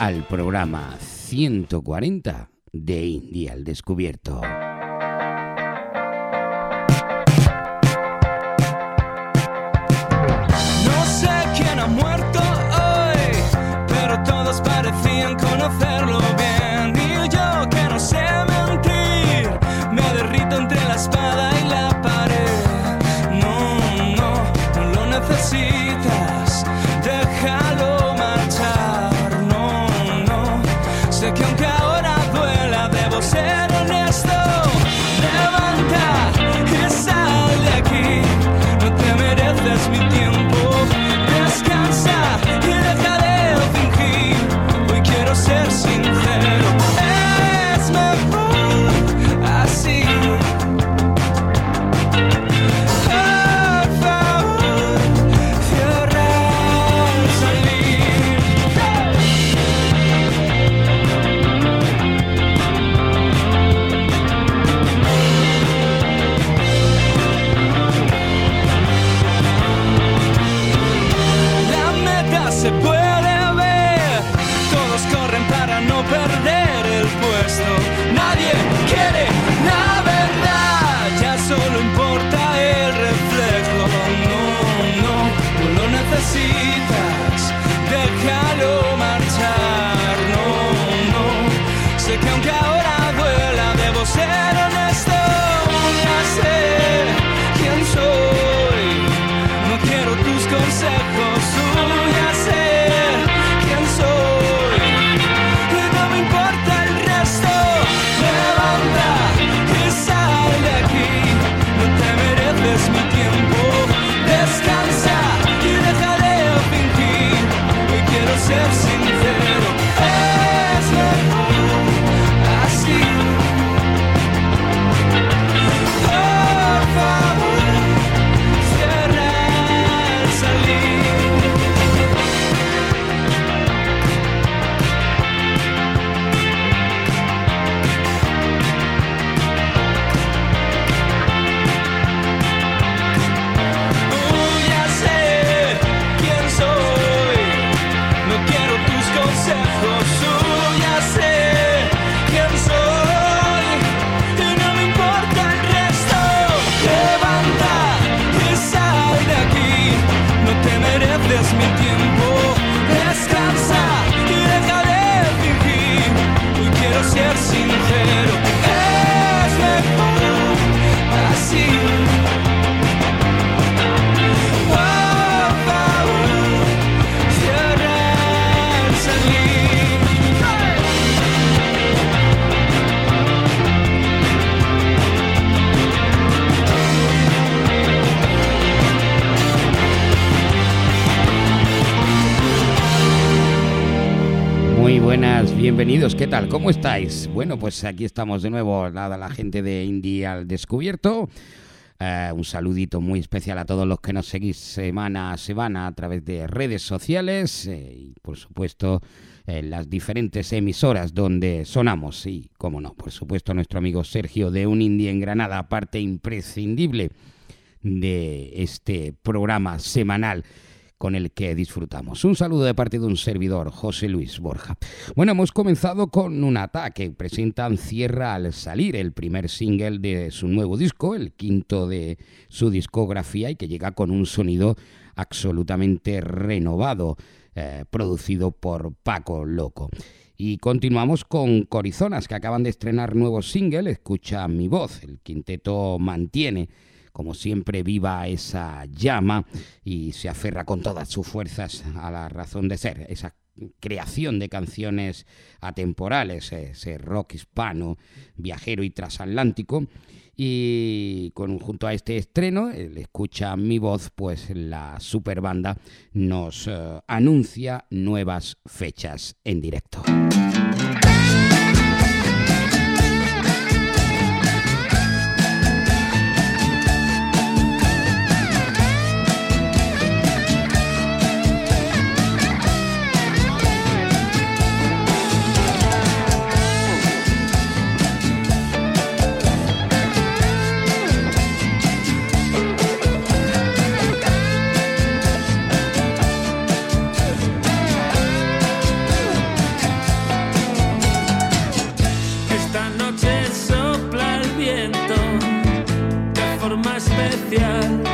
al programa 140 de India al Descubierto. Buenas, bienvenidos, ¿qué tal? ¿Cómo estáis? Bueno, pues aquí estamos de nuevo, nada, la gente de India al Descubierto. Eh, un saludito muy especial a todos los que nos seguís semana a semana a través de redes sociales eh, y, por supuesto, en las diferentes emisoras donde sonamos. Y, como no, por supuesto, nuestro amigo Sergio de Un Indie en Granada, parte imprescindible de este programa semanal con el que disfrutamos. Un saludo de parte de un servidor, José Luis Borja. Bueno, hemos comenzado con un ataque. Presentan Cierra al salir, el primer single de su nuevo disco, el quinto de su discografía y que llega con un sonido absolutamente renovado, eh, producido por Paco Loco. Y continuamos con Corizonas, que acaban de estrenar nuevo single, Escucha mi voz. El quinteto mantiene como siempre, viva esa llama y se aferra con todas sus fuerzas a la razón de ser, esa creación de canciones atemporales, ese rock hispano, viajero y transatlántico. Y con, junto a este estreno, el escucha mi voz, pues la super banda nos eh, anuncia nuevas fechas en directo. especial.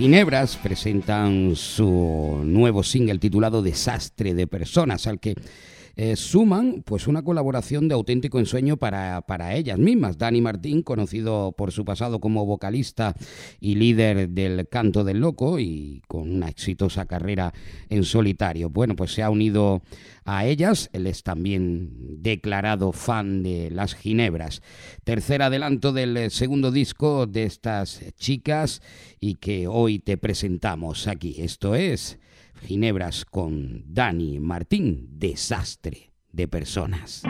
Ginebras presentan su nuevo single titulado Desastre de Personas, al que eh, suman pues una colaboración de auténtico ensueño para, para ellas mismas. Dani Martín, conocido por su pasado como vocalista y líder del Canto del Loco y con una exitosa carrera en solitario. Bueno, pues se ha unido a ellas. Él es también declarado fan de las Ginebras. Tercer adelanto del segundo disco de estas chicas y que hoy te presentamos aquí. Esto es Ginebras con Dani Martín, desastre de personas.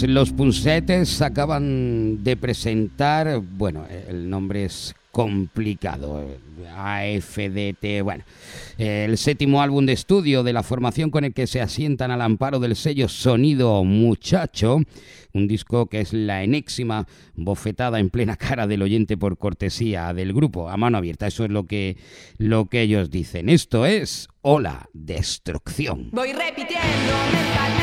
Pues los Punsetes acaban de presentar, bueno, el nombre es complicado, AFDT, bueno, el séptimo álbum de estudio de la formación con el que se asientan al amparo del sello Sonido Muchacho, un disco que es la enésima bofetada en plena cara del oyente por cortesía del grupo, a mano abierta, eso es lo que, lo que ellos dicen. Esto es Hola Destrucción. Voy repitiendo mentalmente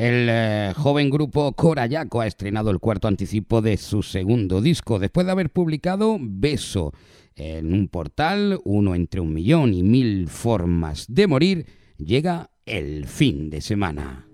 El eh, joven grupo Corayaco ha estrenado el cuarto anticipo de su segundo disco, después de haber publicado Beso en un portal, uno entre un millón y mil formas de morir, llega el fin de semana.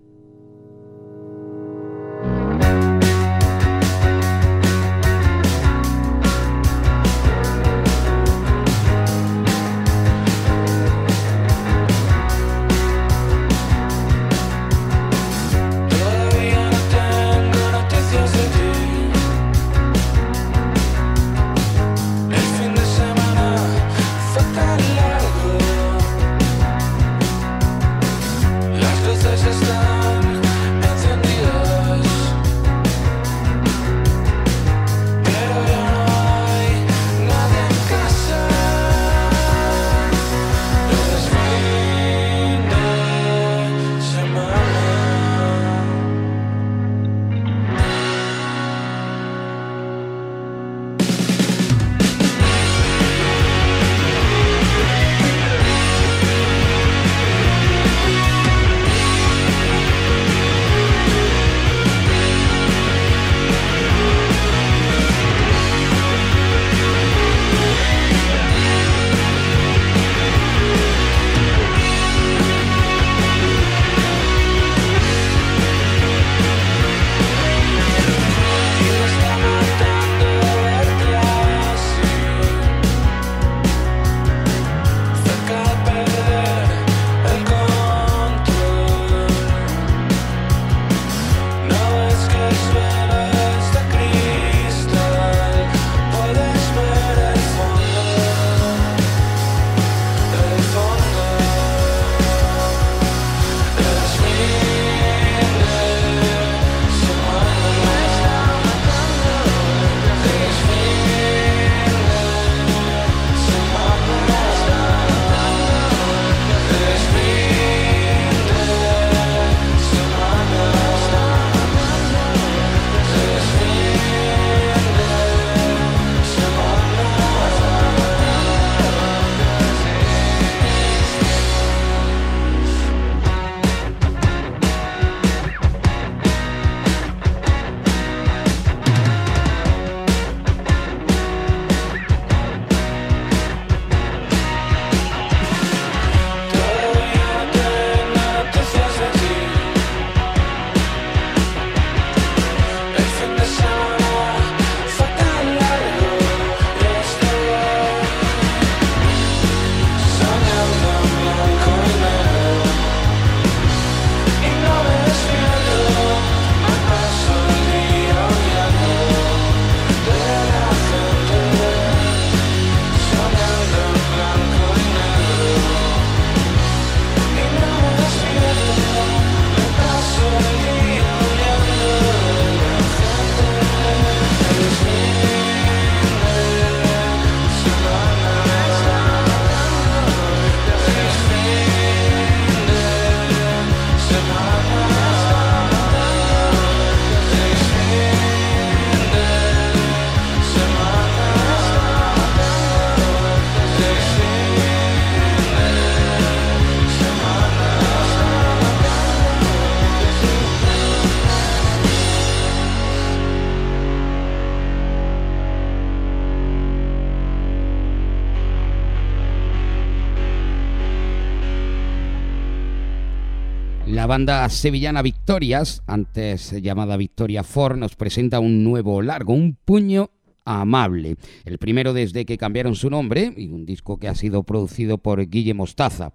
La banda sevillana Victorias, antes llamada Victoria Ford, nos presenta un nuevo largo, un puño amable. El primero desde que cambiaron su nombre y un disco que ha sido producido por Guille Mostaza.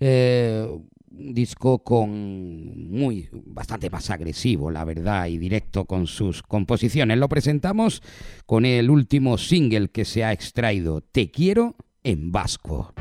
Eh, un disco con muy bastante más agresivo, la verdad, y directo con sus composiciones. Lo presentamos con el último single que se ha extraído, Te quiero en vasco.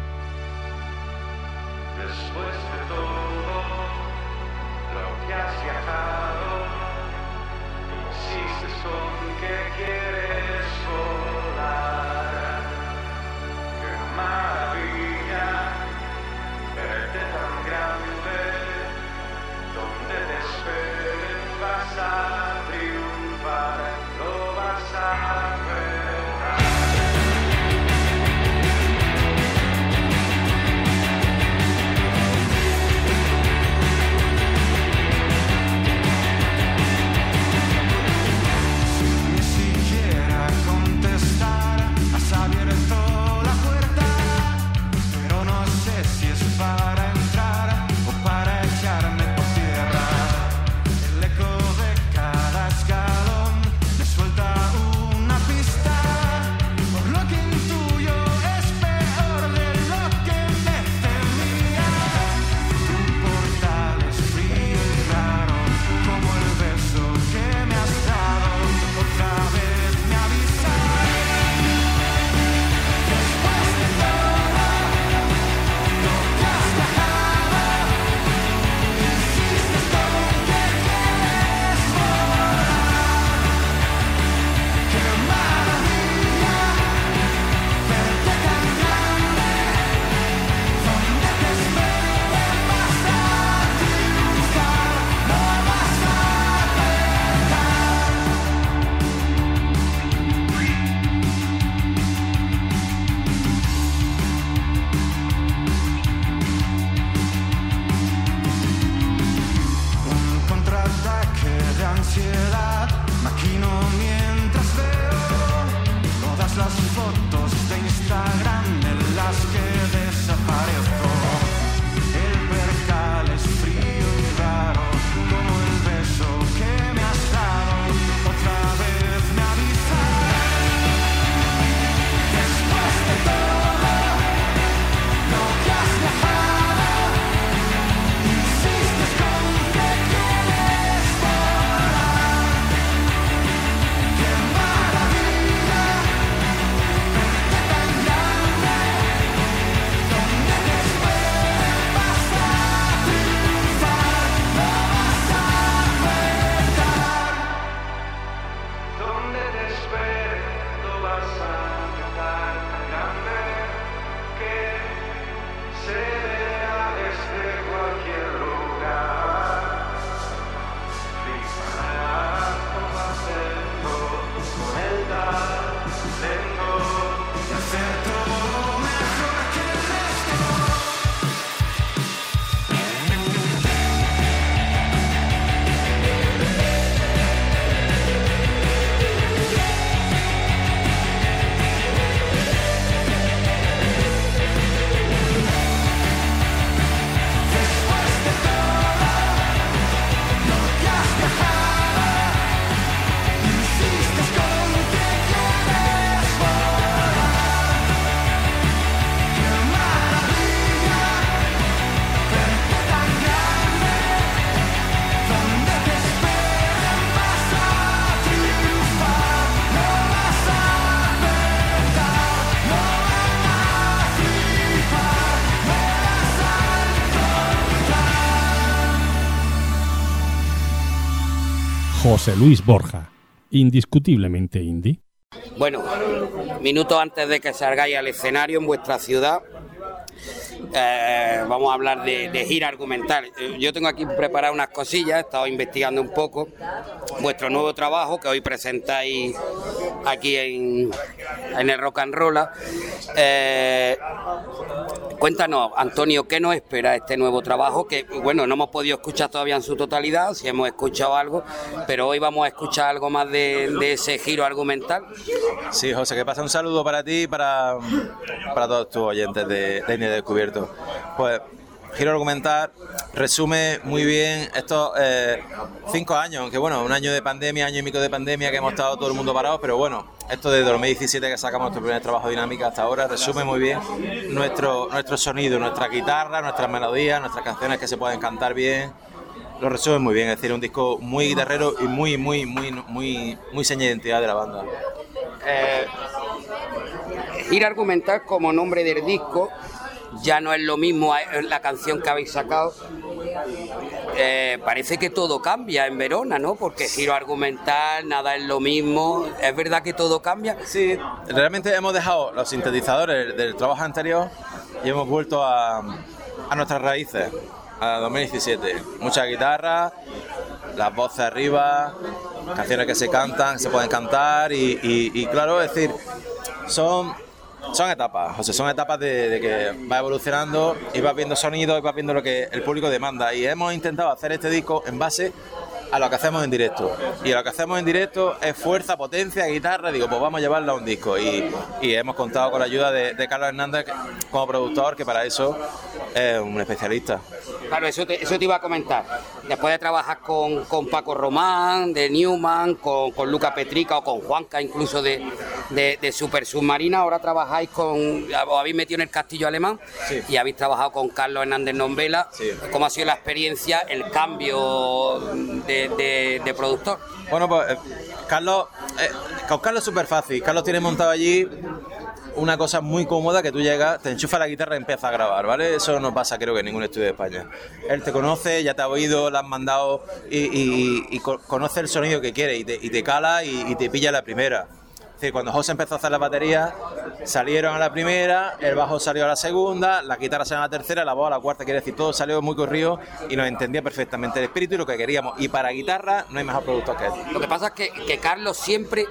José Luis Borja, indiscutiblemente indie. Bueno, minutos antes de que salgáis al escenario en vuestra ciudad, eh, vamos a hablar de, gira argumental. Eh, Yo tengo aquí preparadas unas cosillas, he estado investigando un poco vuestro nuevo trabajo que hoy presentáis aquí en, en el Rock and Roll. Eh, cuéntanos, Antonio, ¿qué nos espera este nuevo trabajo? Que, bueno, no hemos podido escuchar todavía en su totalidad, si hemos escuchado algo, pero hoy vamos a escuchar algo más de, ese giro argumental. Sí, José, que pasa un saludo para ti y para, para todos tus oyentes de, de Descubierto. Pues, Giro Argumental resume muy bien estos eh, cinco años, aunque bueno, un año de pandemia, año y pico de pandemia que hemos estado todo el mundo parados, pero bueno, esto desde 2017 que sacamos nuestro primer trabajo dinámica hasta ahora resume muy bien nuestro, nuestro sonido, nuestra guitarra, nuestras melodías, nuestras canciones que se pueden cantar bien. Lo resume muy bien, es decir, un disco muy guitarrero y muy, muy, muy, muy, muy seña de identidad de la banda. Eh, Gira Argumental como nombre del disco ya no es lo mismo la canción que habéis sacado. Eh, parece que todo cambia en Verona, ¿no? Porque Giro Argumental, nada es lo mismo. ¿Es verdad que todo cambia? Sí, realmente hemos dejado los sintetizadores del trabajo anterior y hemos vuelto a, a nuestras raíces, a 2017. Mucha guitarra, las voces arriba, canciones que se cantan, se pueden cantar y, y- y claro, es decir, son, son etapas, o sea, son etapas de, que va evolucionando y vas viendo sonido y vas viendo lo que el público demanda. Y hemos intentado hacer este disco en base a lo que hacemos en directo. Y lo que hacemos en directo es fuerza, potencia, guitarra. Digo, pues vamos a llevarlo a un disco. Y, y hemos contado con la ayuda de, de Carlos Hernández como productor, que para eso es un especialista. Claro, eso te, eso te iba a comentar. Después de trabajar con, con Paco Román, de Newman, con, con Luca Petrica o con Juanca, incluso de, de, de Super Submarina, ahora trabajáis con. Os habéis metido en el castillo alemán Sí. y habéis trabajado con Carlos Hernández Nombela. Sí. ¿Cómo ha sido la experiencia, el cambio de, de- de productor? Bueno, pues eh, Carlos, eh, Carlos es súper fácil. Carlos tiene montado allí una cosa muy cómoda que tú llegas, te enchufa la guitarra y empiezas a grabar, ¿vale? Eso no pasa creo que en ningún estudio de España. Él te conoce, ya te ha oído, le has mandado y, y- y co- conoce el sonido que quiere y te, te cala y, te pilla la primera. Es decir, cuando José empezó a hacer la batería, salieron a la primera, el bajo salió a la segunda, la guitarra salió a la tercera, la voz a la cuarta, quiere decir, todo salió muy corrido y nos entendía perfectamente el espíritu y lo que queríamos. Y para guitarra no hay mejor productor que él. Lo que pasa es que, que Carlos siempre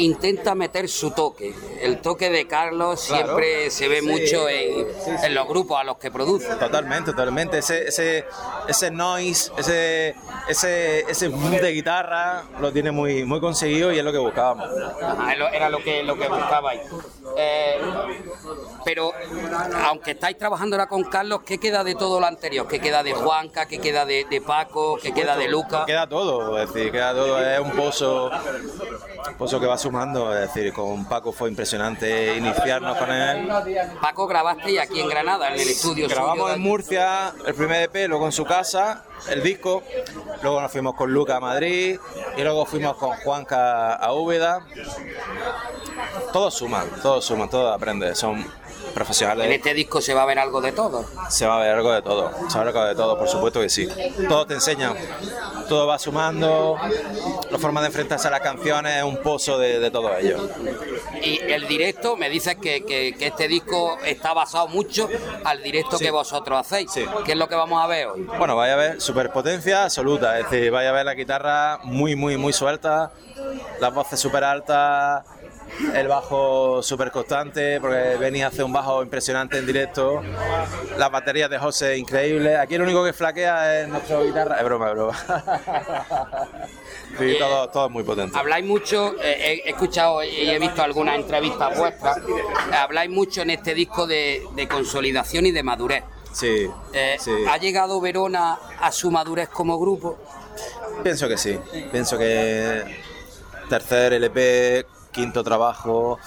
intenta meter su toque. El toque de Carlos Claro. siempre se ve Sí. mucho en, Sí, sí. en los grupos a los que produce. Totalmente, totalmente. Ese, ese, ese noise, ese, ese, ese boom de guitarra lo tiene muy, muy conseguido y es lo que buscábamos. Ajá, era lo- que, lo que buscabais. Eh, pero, aunque estáis trabajando ahora con Carlos, ¿qué queda de todo lo anterior? ¿Qué queda de Juanca? ¿Qué queda de, de Paco? ¿Qué queda de Luca? Queda todo, es decir, queda todo. Es un pozo, un pozo que va sumando. Es decir, con Paco fue impresionante iniciarnos con él. Paco grabasteis aquí en Granada, en el estudio Grabamos en. Murcia el primer EP, luego en su casa, el disco. Luego nos fuimos con Luca a Madrid y luego fuimos con Juanca a Úbeda. Todos suman, todos suman, todos aprenden. Son profesionales. En este disco se va a ver algo de todo. Se va a ver algo de todo, se va a ver algo de todo, por supuesto que sí. Todo te enseña, todo va sumando, la forma de enfrentarse a las canciones es un pozo de, de todo ello. Y el directo, me dices que, que- que este disco está basado mucho al directo Sí. que vosotros hacéis. Sí. ¿Qué es lo que vamos a ver hoy? Bueno, vaya a ver superpotencia absoluta, es decir, vaya a ver la guitarra muy, muy, muy suelta, las voces súper altas, el bajo súper constante, porque venía a hacer un bajo impresionante en directo, las baterías de José increíbles. Aquí el único que flaquea es nuestra guitarra, es broma, es broma. Sí, todo, todo es muy potente. Habláis mucho, eh, he escuchado y he visto algunas entrevistas vuestras, habláis mucho en este disco de, de consolidación y de madurez. Sí, Eh, sí. ¿Ha llegado Verona a su madurez como grupo? Pienso que sí. Pienso que tercer LP, quinto trabajo.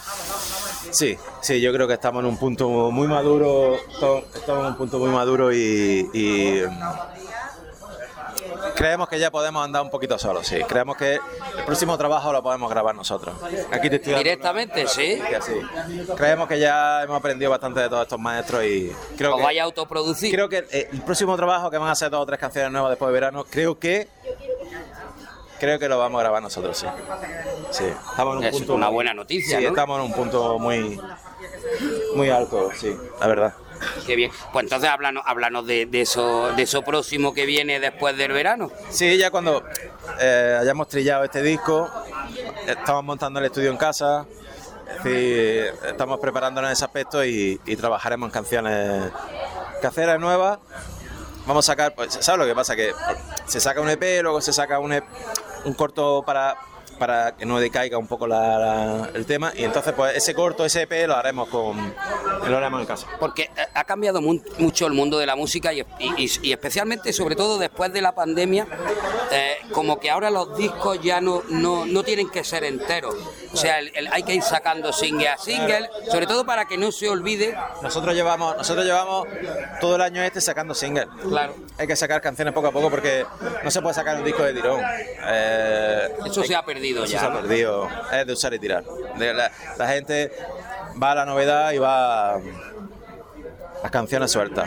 Sí, sí, yo creo que estamos en un punto muy maduro. Estamos en un punto muy maduro y, y, mm, creemos que ya podemos andar un poquito solos. Sí, creemos que el próximo trabajo lo podemos grabar nosotros. Aquí te estoy Directamente, sí. una- sí. Creemos que ya hemos aprendido bastante de todos estos maestros y creo Os que vais a autoproducir. creo que eh, el próximo trabajo que van a ser dos o tres canciones nuevas después de verano, creo que creo que lo vamos a grabar nosotros, sí. Sí, estamos en un Es punto. una muy- buena noticia, Sí, ¿no? estamos en un punto muy, muy alto, sí, la verdad. Qué bien. Pues entonces háblanos, háblanos de, de eso, de eso próximo que viene después del verano. Sí, ya cuando eh, hayamos trillado este disco, estamos montando el estudio en casa, es decir, estamos preparándonos en ese aspecto y, y trabajaremos en canciones caseras nuevas. Vamos a sacar, pues, ¿sabes lo que pasa? Que se saca un EP, luego se saca un, EP un corto para, para que no decaiga un poco la- la- el tema, y entonces pues ese corto, ese EP lo haremos con lo haremos en casa. Porque eh, ha cambiado mu- mucho el mundo de la música y, y- y especialmente, sobre todo después de la pandemia, eh, como que ahora los discos ya no, no, no tienen que ser enteros. O sea, el- el- hay que ir sacando single a single, sobre todo para que no se olvide. Nosotros llevamos, nosotros llevamos todo el año este sacando singles. Claro. Hay que sacar canciones poco a poco porque no se puede sacar un disco de tirón. Eh, Eso se ha perdido ya. se ha perdido. Es de usar y tirar. De la, la gente va a la novedad y va las canciones sueltas.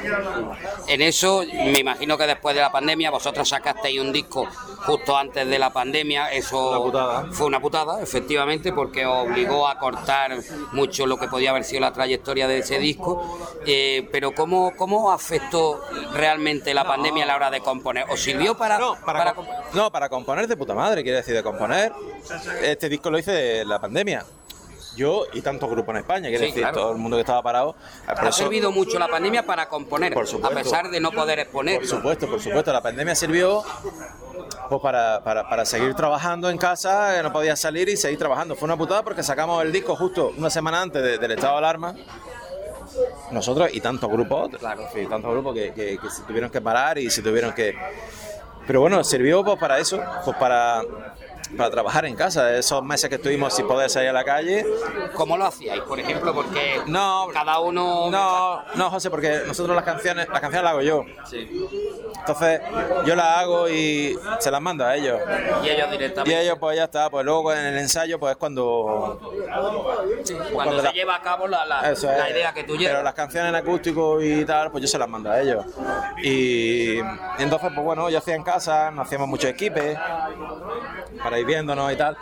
En eso, me imagino que después de la pandemia, vosotros sacasteis un disco justo antes de la pandemia. Eso Una fue una putada, efectivamente, porque obligó a cortar mucho lo que podía haber sido la trayectoria de ese disco. Eh, pero ¿cómo, ¿cómo afectó realmente la pandemia a la hora de componer? ¿Os sirvió para, No, para, para com- comp- no, para componer de puta madre, quiere decir, de componer. Este disco lo hice de la pandemia. Yo y tantos grupos en España, quiere Sí, decir, claro. todo el mundo que estaba parado. Ha eso- servido mucho la pandemia para componer, Por a pesar de no poder exponer? Por supuesto, por supuesto. La pandemia sirvió pues, para, para, para seguir trabajando en casa, no podía salir y seguir trabajando. Fue una putada porque sacamos el disco justo una semana antes de- del estado de alarma. Nosotros y tantos grupos, claro, sí, tantos grupos que, que- que se tuvieron que parar y se tuvieron que... Pero bueno, sirvió pues, para eso, pues para, para trabajar en casa. Esos meses que estuvimos sin poder salir a la calle, ¿Cómo lo hacíais, por ejemplo? Porque no, cada uno... no, no, José, porque nosotros las canciones, las canciones las hago yo. Entonces, yo las hago y se las mando a ellos. Y ellos Y directamente... ellos, pues ya está, pues luego en el ensayo, pues es cuando. Cuando cuando se la- lleva a cabo la, la- la idea que tú Pero llevas. las canciones en acústico y tal, pues yo se las mando a ellos. Y, y entonces, pues bueno, yo hacía en casa, nos hacíamos muchos equipos para ir viéndonos y tal.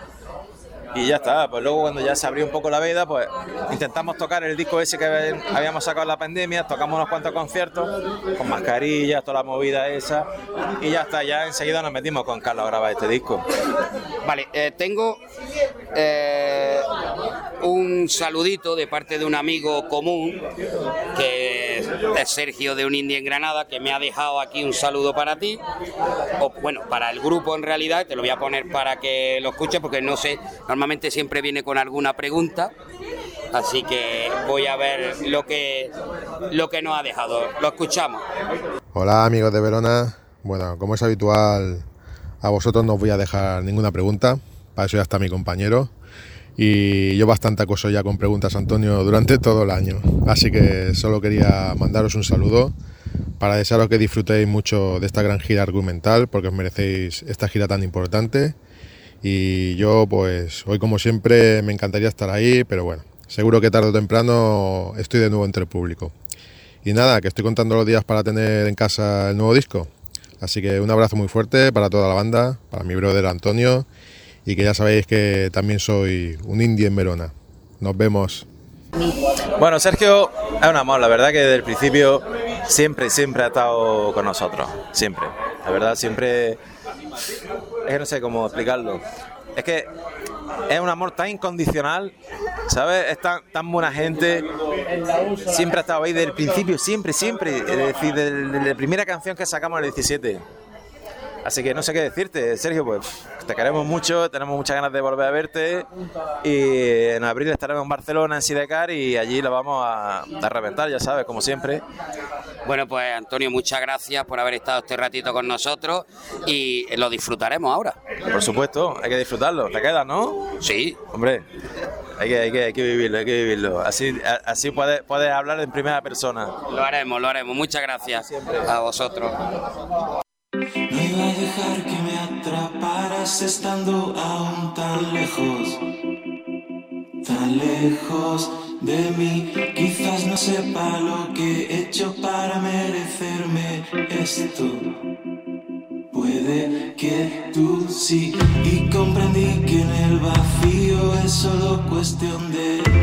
Y ya está, pues luego cuando ya se abrió un poco la veda, pues intentamos tocar el disco ese que habíamos sacado en la pandemia, tocamos unos cuantos conciertos, con mascarillas, toda la movida esa, y ya está, ya enseguida nos metimos con Carlos a grabar este disco. Vale, eh, tengo eh, un saludito de parte de un amigo común, que es Sergio de Un Indie en Granada, que me ha dejado aquí un saludo para ti, o bueno, para el grupo en realidad, te lo voy a poner para que lo escuches, porque no sé, normalmente siempre viene con alguna pregunta, así que voy a ver lo que, lo que nos ha dejado. Lo escuchamos. Hola amigos de Verona. Bueno, como es habitual, a vosotros no os voy a dejar ninguna pregunta. Para eso ya está mi compañero. Y yo bastante acoso ya con preguntas, Antonio, durante todo el año. Así que solo quería mandaros un saludo para desearos que disfrutéis mucho de esta gran gira argumental, porque os merecéis esta gira tan importante. Y yo, pues, hoy como siempre me encantaría estar ahí, pero bueno, seguro que tarde o temprano estoy de nuevo entre el público. Y nada, que estoy contando los días para tener en casa el nuevo disco. Así que un abrazo muy fuerte para toda la banda, para mi brother Antonio, y que ya sabéis que también soy un indie en Verona. Nos vemos. Bueno, Sergio es un amor, la verdad que desde el principio siempre, siempre ha estado con nosotros, siempre. La verdad, siempre... Es que no sé cómo explicarlo. Es que es un amor tan incondicional, ¿sabes? Es tan, tan buena gente. Siempre ha estado ahí desde el principio, siempre, siempre. Es decir, desde, la primera canción que sacamos en el 17. Así que no sé qué decirte, Sergio, pues te queremos mucho, tenemos muchas ganas de volver a verte y en abril estaremos en Barcelona, en Sidecar y allí lo vamos a, a reventar, ya sabes, como siempre. Bueno, pues Antonio, muchas gracias por haber estado este ratito con nosotros y lo disfrutaremos ahora. Por supuesto, hay que disfrutarlo, te quedas, ¿no? Sí, Hombre, hay que, hay que, hay que vivirlo, hay que vivirlo. Así, así puedes, puedes hablar en primera persona. lo haremos, lo haremos. Muchas gracias a vosotros. Que me atraparas estando aún tan lejos, tan lejos de mí. Quizás no sepa lo que he hecho para merecerme esto. Puede que tú sí. Y comprendí que en el vacío es solo cuestión de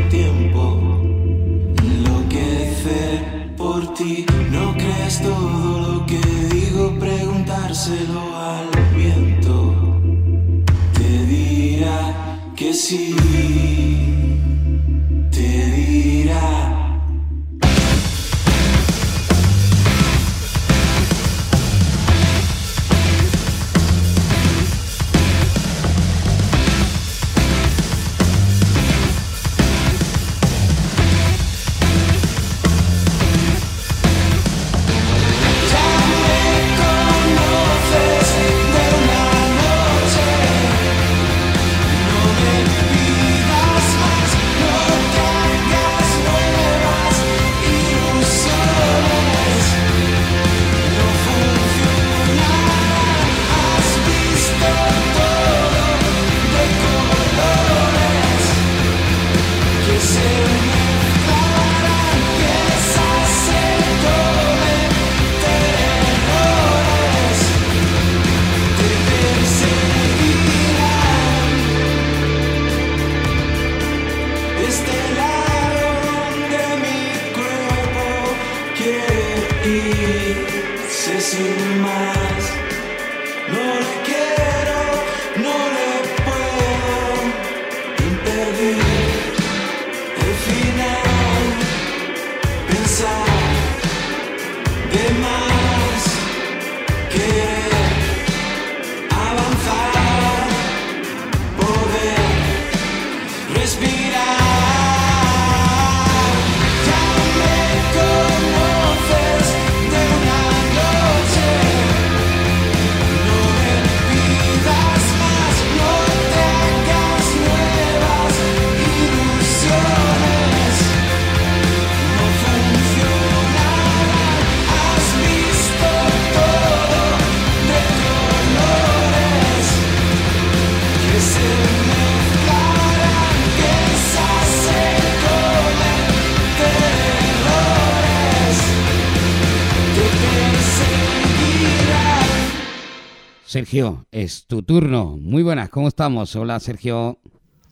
Sergio, es tu turno. Muy buenas, ¿cómo estamos? Hola, Sergio.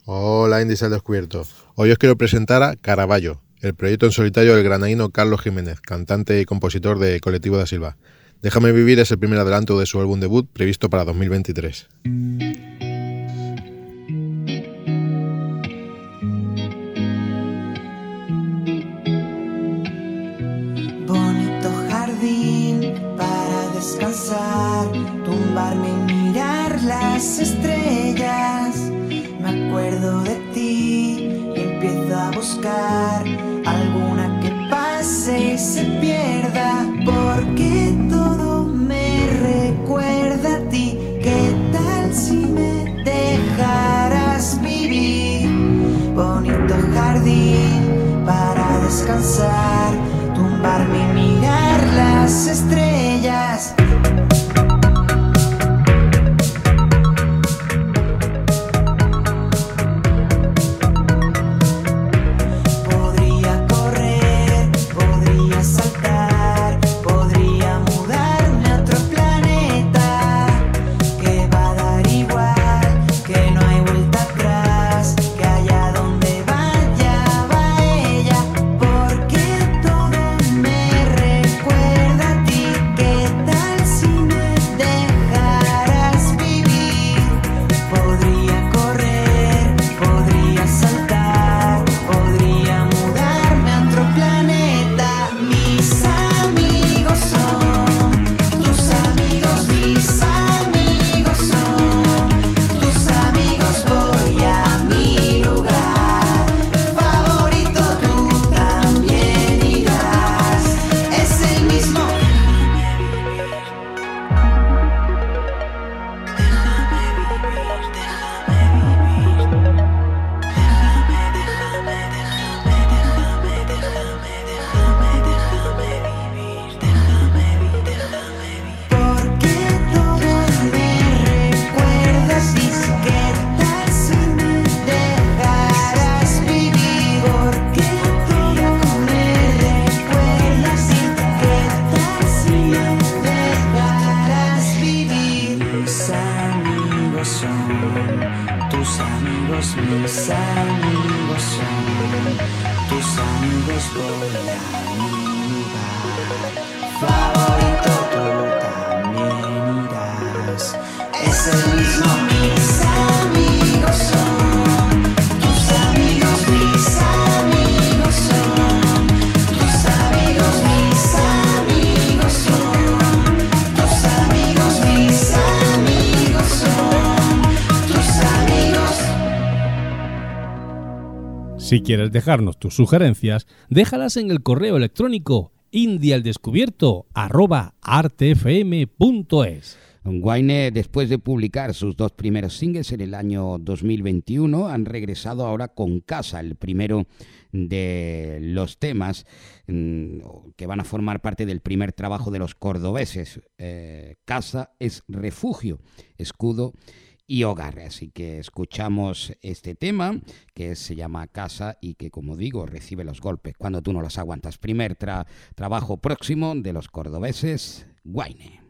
Hola, Indies al Descubierto. Hoy os quiero presentar a Caraballo, el proyecto en solitario del granaíno Carlos Jiménez, cantante y compositor de Colectivo da Silva. Déjame vivir es el primer adelanto de su álbum debut previsto para 2023. Bonito tumbarme y mirar las estrellas. Me acuerdo de ti y empiezo a buscar alguna que pase y se pierda, porque todo me recuerda a ti. ¿Qué tal si me dejaras vivir? Bonito jardín para descansar, tumbarme y mirar las estrellas. Si quieres dejarnos tus sugerencias, déjalas en el correo electrónico indialdescubierto@artfm.es. Wayne, después de publicar sus dos primeros singles en el año 2021, han regresado ahora con Casa, el primero de los temas mm, que van a formar parte del primer trabajo de los cordobeses. Eh, casa es refugio, escudo y hogar. Así que escuchamos este tema que se llama Casa y que, como digo, recibe los golpes cuando tú no los aguantas. Primer tra- trabajo próximo de los cordobeses, Wayne.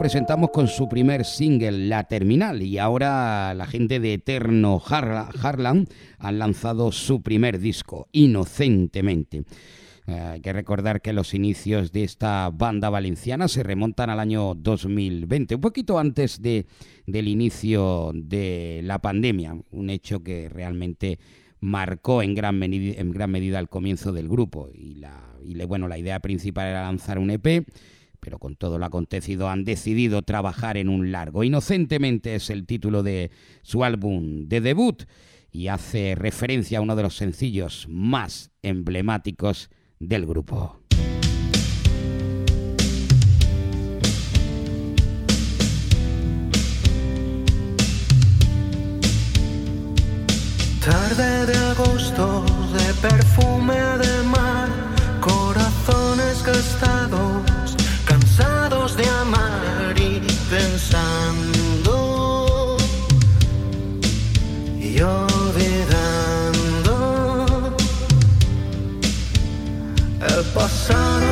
Presentamos con su primer single, La Terminal, y ahora la gente de Eterno Harla- Harlan han lanzado su primer disco, Inocentemente. Eh, hay que recordar que los inicios de esta banda valenciana se remontan al año 2020, un poquito antes de, del inicio de la pandemia, un hecho que realmente marcó en gran, en gran medida el comienzo del grupo. Y, y le- bueno, la idea principal era lanzar un EP, pero con todo lo acontecido han decidido trabajar en un largo. Inocentemente es el título de su álbum de debut y hace referencia a uno de los sencillos más emblemáticos del grupo. Tarde de agosto, de perfume El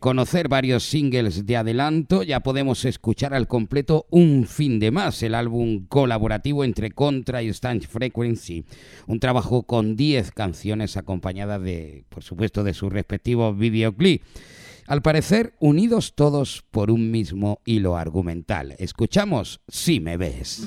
conocer varios singles de adelanto, ya podemos escuchar al completo Un fin de más, el álbum colaborativo entre Contra y Stange Frequency. Un trabajo con 10 canciones acompañadas de, por supuesto, de sus respectivos videoclips. Al parecer, unidos todos por un mismo hilo argumental. Escuchamos Si me ves.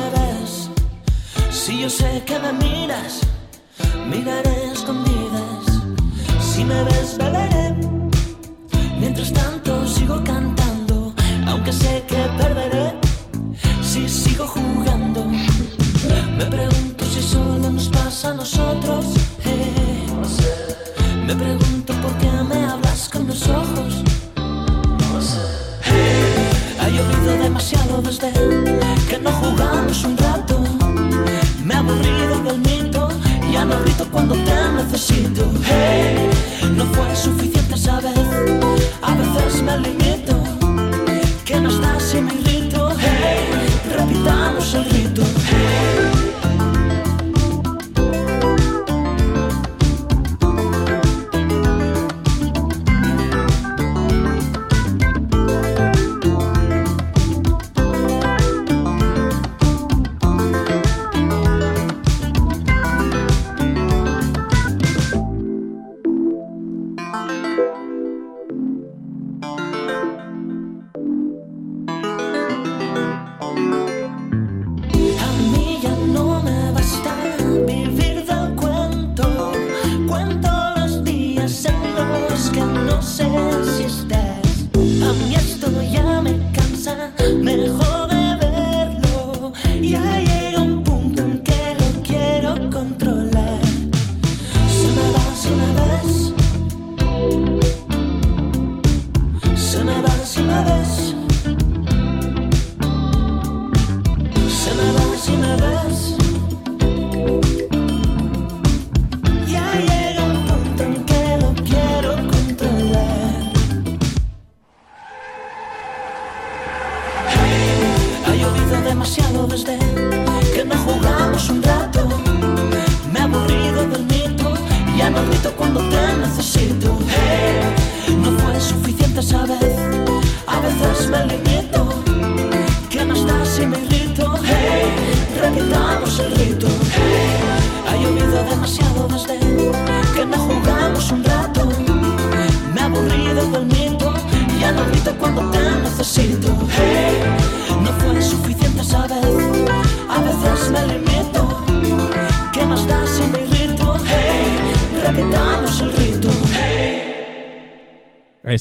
Me ves. Si yo sé que me miras, miraré escondidas. Si me ves, beberé. Mientras tanto sigo cantando, aunque sé que perderé. Si sigo jugando, me pregunto si solo nos pasa a nosotros. eh. Me pregunto por qué me hablas con los ojos. Ha llovido demasiado desde no jugamos un rato. Me aburrido del mito, ya no grito cuando te necesito. Hey, no fue suficiente esa vez, a veces me limito. Que no estás si me irrito. Hey, repitamos el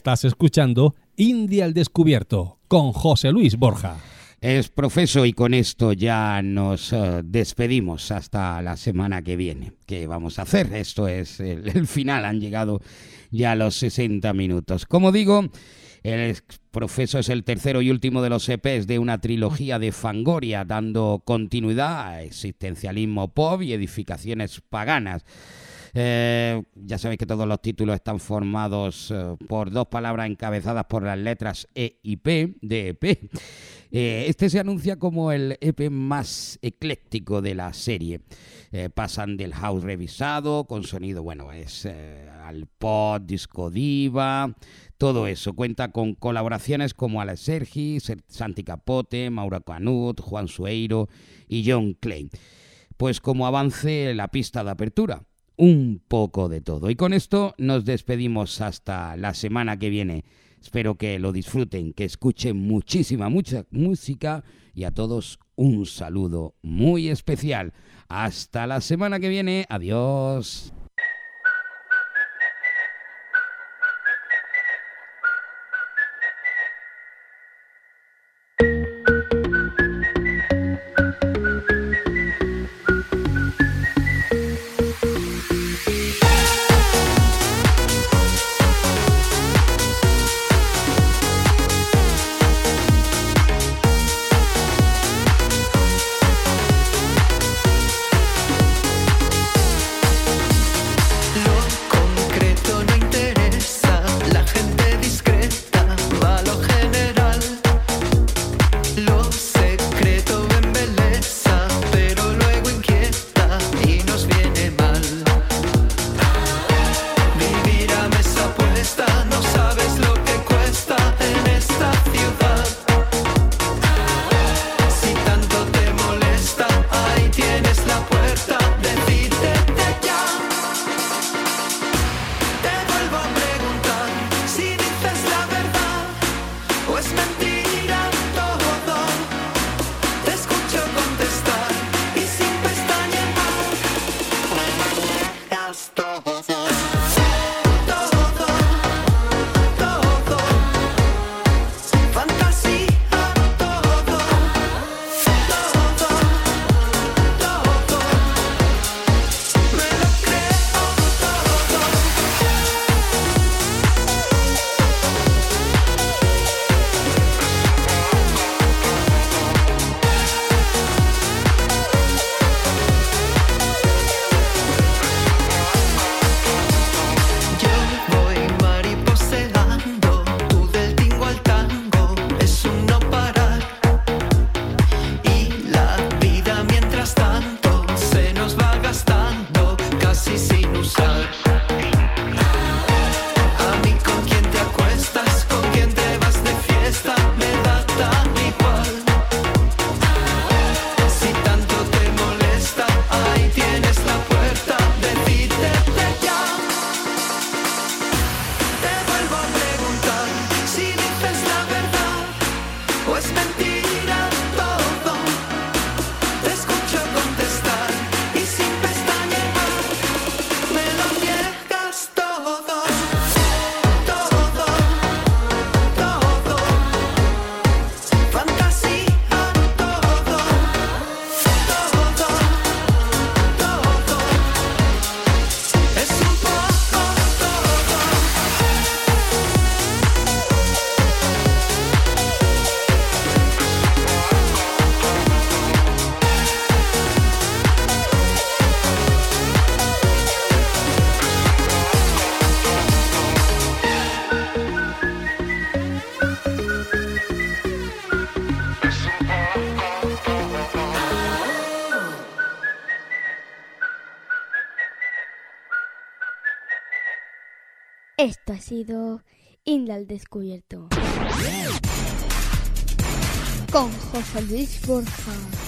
Estás escuchando India al Descubierto con José Luis Borja. Es profeso y con esto ya nos eh, despedimos hasta la semana que viene. ¿Qué vamos a hacer? Esto es el, final, han llegado ya los 60 minutos. Como digo, el profeso es el tercero y último de los EPs de una trilogía de Fangoria, dando continuidad a existencialismo pop y edificaciones paganas. Eh, ya sabéis que todos los títulos están formados eh, por dos palabras encabezadas por las letras E y P de EP. Eh, este se anuncia como el EP más ecléctico de la serie. Pasan del house revisado con sonido, bueno, es al pop, disco diva, todo eso. Cuenta con colaboraciones como Alex Sergi, Ser- Santi Capote, Maura Canut, Juan Sueiro y John Clay. Pues como avance la pista de apertura, un poco de todo. Y con esto nos despedimos hasta la semana que viene. Espero que lo disfruten, que escuchen muchísima, mucha música y a todos un saludo muy especial. Hasta la semana que viene. Adiós. Al descubierto. Con José Luis Borja.